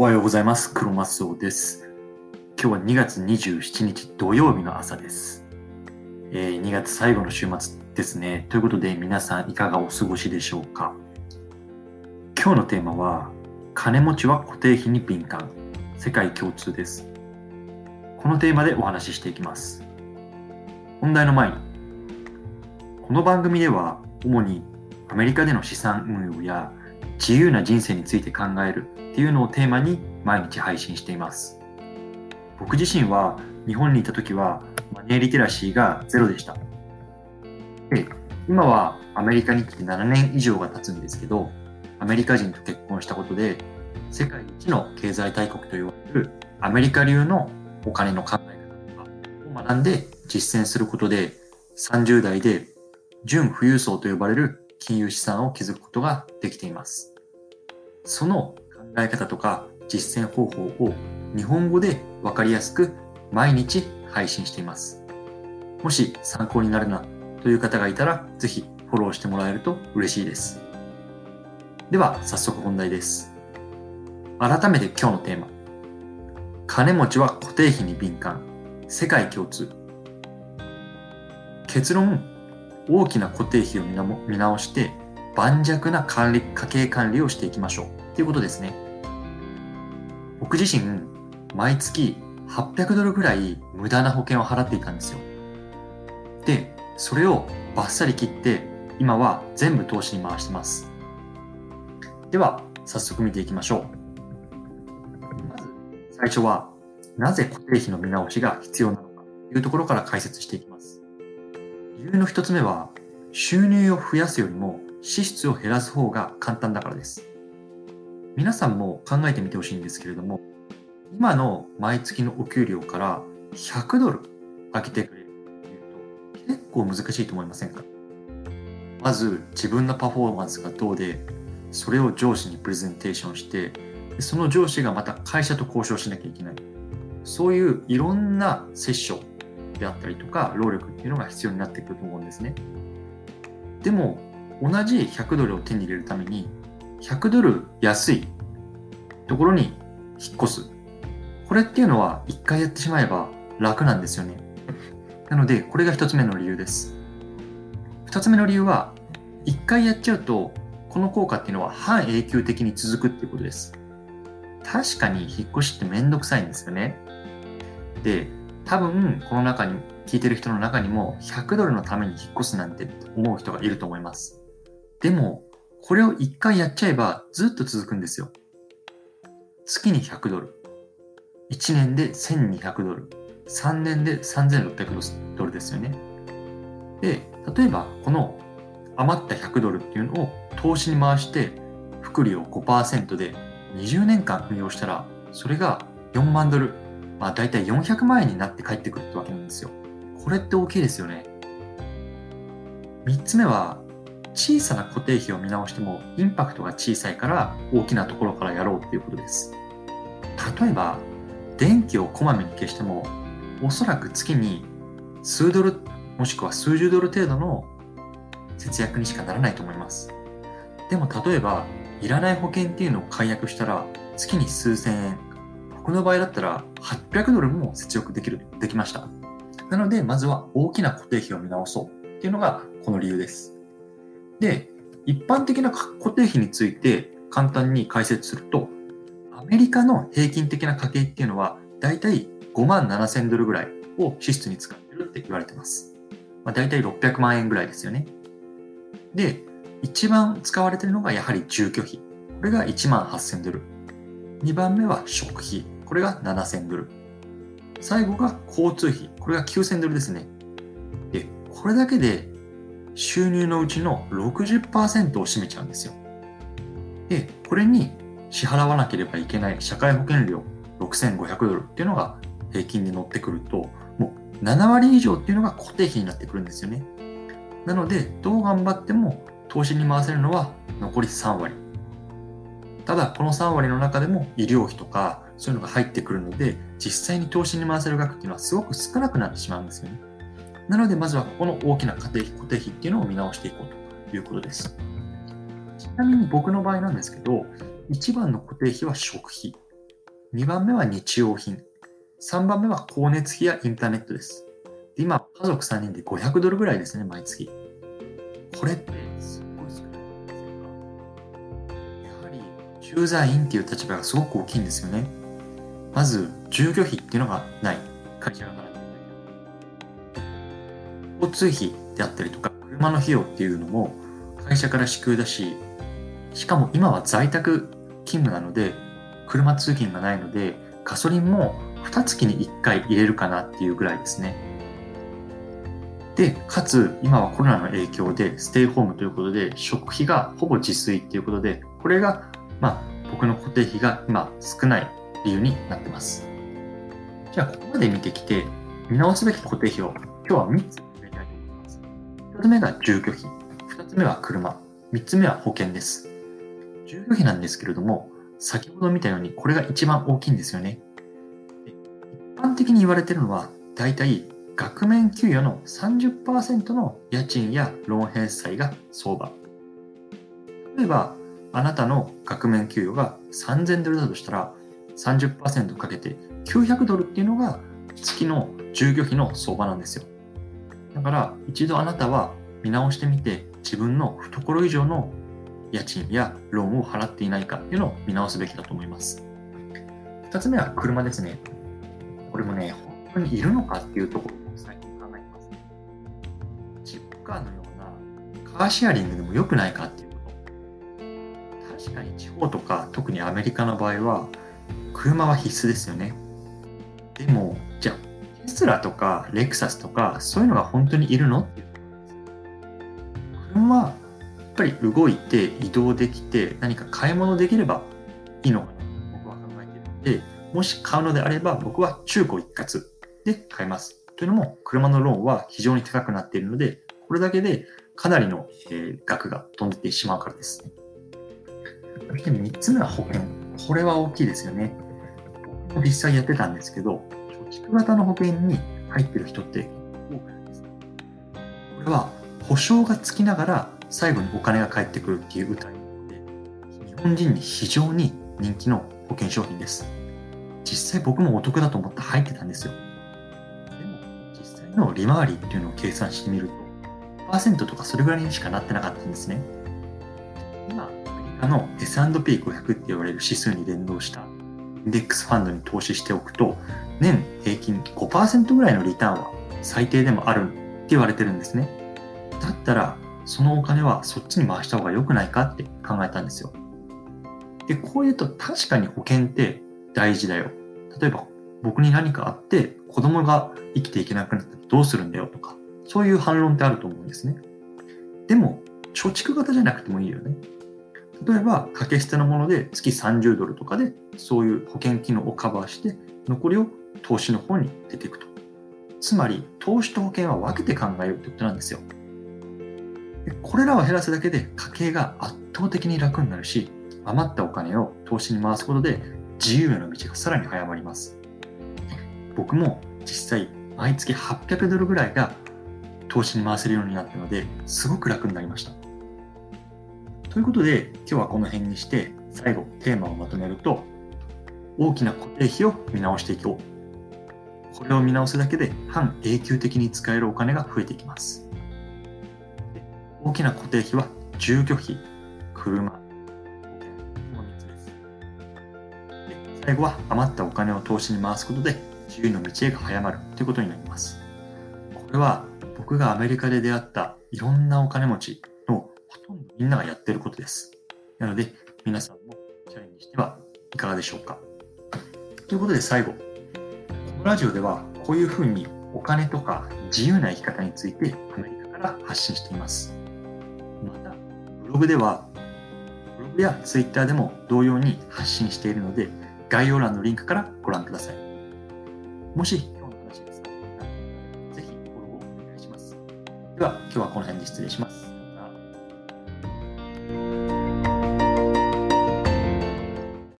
おはようございます。黒マスオです。今日は2月27日土曜日の朝です。えー2月最後の週末ですね。ということで皆さんいかがお過ごしでしょうか？今日のテーマは金持ちは固定費に敏感。世界共通です。このテーマでお話ししていきます。本題の前に、この番組では主にアメリカでの資産運用や自由な人生について考えるっていうのをテーマに毎日配信しています。僕自身は日本にいた時はマネーリテラシーがゼロでした。で、今はアメリカに来て7年以上が経つんですけど、アメリカ人と結婚したことで世界一の経済大国と言われるアメリカ流のお金の考え方を学んで実践することで30代で純富裕層と呼ばれる金融資産を築くことができています。その考え方とか実践方法を日本語でわかりやすく毎日配信しています。もし参考になるなという方がいたらぜひフォローしてもらえると嬉しいです。では早速本題です。改めて今日のテーマ。金持ちは固定費に敏感。世界共通。結論、大きな固定費を見なも見直して盤石な管理家計管理をしていきましょう。ということですね。僕自身毎月800ドルぐらい無駄な保険を払っていたんですよ。でそれをバッサリ切って今は全部投資に回してます。では早速見ていきましょう。まず最初はなぜ固定費の見直しが必要なのかというところから解説していきます。理由の一つ目は収入を増やすよりも支出を減らす方が簡単だからです。皆さんも考えてみてほしいんですけれども今の毎月のお給料から100ドル上げてくれるというと結構難しいと思いませんか？まず自分のパフォーマンスがどうでそれを上司にプレゼンテーションしてその上司がまた会社と交渉しなきゃいけない。そういういろんなセッションであったりとか労力っていうのが必要になってくると思うんですね。でも同じ100ドルを手に入れるために100ドル安いところに引っ越す。これっていうのは一回やってしまえば楽なんですよね。なのでこれが一つ目の理由です。二つ目の理由は一回やっちゃうとこの効果っていうのは半永久的に続くっていうことです。確かに引っ越しってめんどくさいんですよね。で多分この中に聞いてる人の中にも100ドルのために引っ越すなんて思う人がいると思います。でもこれを一回やっちゃえばずっと続くんですよ。月に100ドル。1年で1200ドル。3年で3600ドルですよね。で例えばこの余った100ドルっていうのを投資に回して複利を5%で20年間運用したらそれが4万ドル。まあ大体400万円になって帰ってくるってわけなんですよ。これって大きいですよね。3つ目は小さな固定費を見直してもインパクトが小さいから大きなところからやろうっていうことです。例えば電気をこまめに消してもおそらく月に数ドルもしくは数十ドル程度の節約にしかならないと思います。でも例えばいらない保険っていうのを解約したら月に数千円。僕の場合だったら800ドルも節約できるできました。なのでまずは大きな固定費を見直そうっていうのがこの理由です。で一般的な固定費について簡単に解説するとアメリカの平均的な家計っていうのはだいたい5万7千ドルぐらいを支出に使ってるって言われてます。まあ、だいたい600万円ぐらいですよね。で、一番使われてるのがやはり住居費。これが1万8000ドル。2番目は食費。これが7000ドル。最後が交通費。これが9000ドルですね。で、これだけで収入のうちの60%を占めちゃうんですよ。で、これに支払わなければいけない社会保険料6500ドルっていうのが平均で乗ってくると、もう7割以上っていうのが固定費になってくるんですよね。なので、どう頑張っても投資に回せるのは残り3割。ただ、この3割の中でも医療費とかそういうのが入ってくるので、実際に投資に回せる額っていうのはすごく少なくなってしまうんですよね。なので、まずはここの大きな家庭費、固定費っていうのを見直していこうということです。ちなみに僕の場合なんですけど、一番の固定費は食費。2番目は日用品。3番目は光熱費やインターネットです。で今、家族3人で500ドルぐらいですね、毎月。これってすごい少ないんですが、やはり駐在員っていう立場がすごく大きいんですよね。まず、住居費っていうのがない。会社が。交通費であったりとか、車の費用っていうのも会社から支給だし、しかも今は在宅勤務なので、車通勤がないので、ガソリンも2月に1回入れるかなっていうぐらいですね。で、かつ今はコロナの影響でステイホームということで食費がほぼ自炊っていうことで、これがまあ僕の固定費が今少ない理由になってます。じゃあここまで見てきて見直すべき固定費を今日は3つ1つ目が住居費、2つ目は車、3つ目は保険です。住居費なんですけれども、先ほど見たようにこれが一番大きいんですよね。一般的に言われてるのは、だいたい額面給与の30%の家賃やローン返済が相場。例えば、あなたの額面給与が3000ドルだとしたら、30%かけて900ドルっていうのが月の住居費の相場なんですよ。だから、一度あなたは見直してみて、自分の懐以上の家賃やローンを払っていないかっていうのを見直すべきだと思います。二つ目は車ですね。これもね、本当にいるのかっていうところを最近考えますね。ジップカーのようなカーシェアリングでも良くないかっていうこと。確かに地方とか、特にアメリカの場合は、車は必須ですよね。でも、スラとかレクサスとか、そういうのが本当にいるの？っていう。車はやっぱり動いて移動できて何か買い物できればいいのかな？僕は考えているので、もし買うのであれば僕は中古一括で買います。というのも車のローンは非常に高くなっているので、これだけでかなりの、額が飛んでてしまうからですね。3つ目は保険。これは大きいですよね。実際やってたんですけど、貯蓄型の保険に入ってる人って多くないですかこれは保証がつきながら最後にお金が返ってくるっていう歌いなので、日本人に非常に人気の保険商品です。実際僕もお得だと思って入ってたんですよ。でも、実際の利回りっていうのを計算してみると、5%とかそれぐらいにしかなってなかったんですね。今、アメリカの S&P500 って言われる指数に連動したインデックスファンドに投資しておくと、年平均5%ぐらいのリターンは最低でもあるって言われてるんですね。だったら、そのお金はそっちに回した方が良くないかって考えたんですよ。で、こう言うと確かに保険って大事だよ。例えば、僕に何かあって子供が生きていけなくなったらどうするんだよとか、そういう反論ってあると思うんですね。でも、貯蓄型じゃなくてもいいよね。例えば、掛け捨てのもので月30ドルとかで、そういう保険機能をカバーして、残りを投資の方に出ていくと。つまり、投資と保険は分けて考えようってことなんですよ。これらを減らすだけで家計が圧倒的に楽になるし、余ったお金を投資に回すことで自由への道がさらに早まります。僕も実際毎月800ドルぐらいが投資に回せるようになったので、すごく楽になりました。ということで、今日はこの辺にして、最後テーマをまとめると、大きな固定費を見直していこう。これを見直すだけで半永久的に使えるお金が増えていきます。大きな固定費は住居費、車、保険の3つです。で最後は余ったお金を投資に回すことで自由の道へが早まるということになります。これは僕がアメリカで出会ったいろんなお金持ちのほとんどみんながやってることです。なので皆さんもチャレンジしてはいかがでしょうか。ということで最後、このラジオではこういうふうにお金とか自由な生き方についてアメリカから発信しています。また、ブログでは、ブログやツイッターでも同様に発信しているので、概要欄のリンクからご覧ください。もし今日の話が参考になったら、ぜひフォローをお願いします。では、今日はこの辺で失礼します。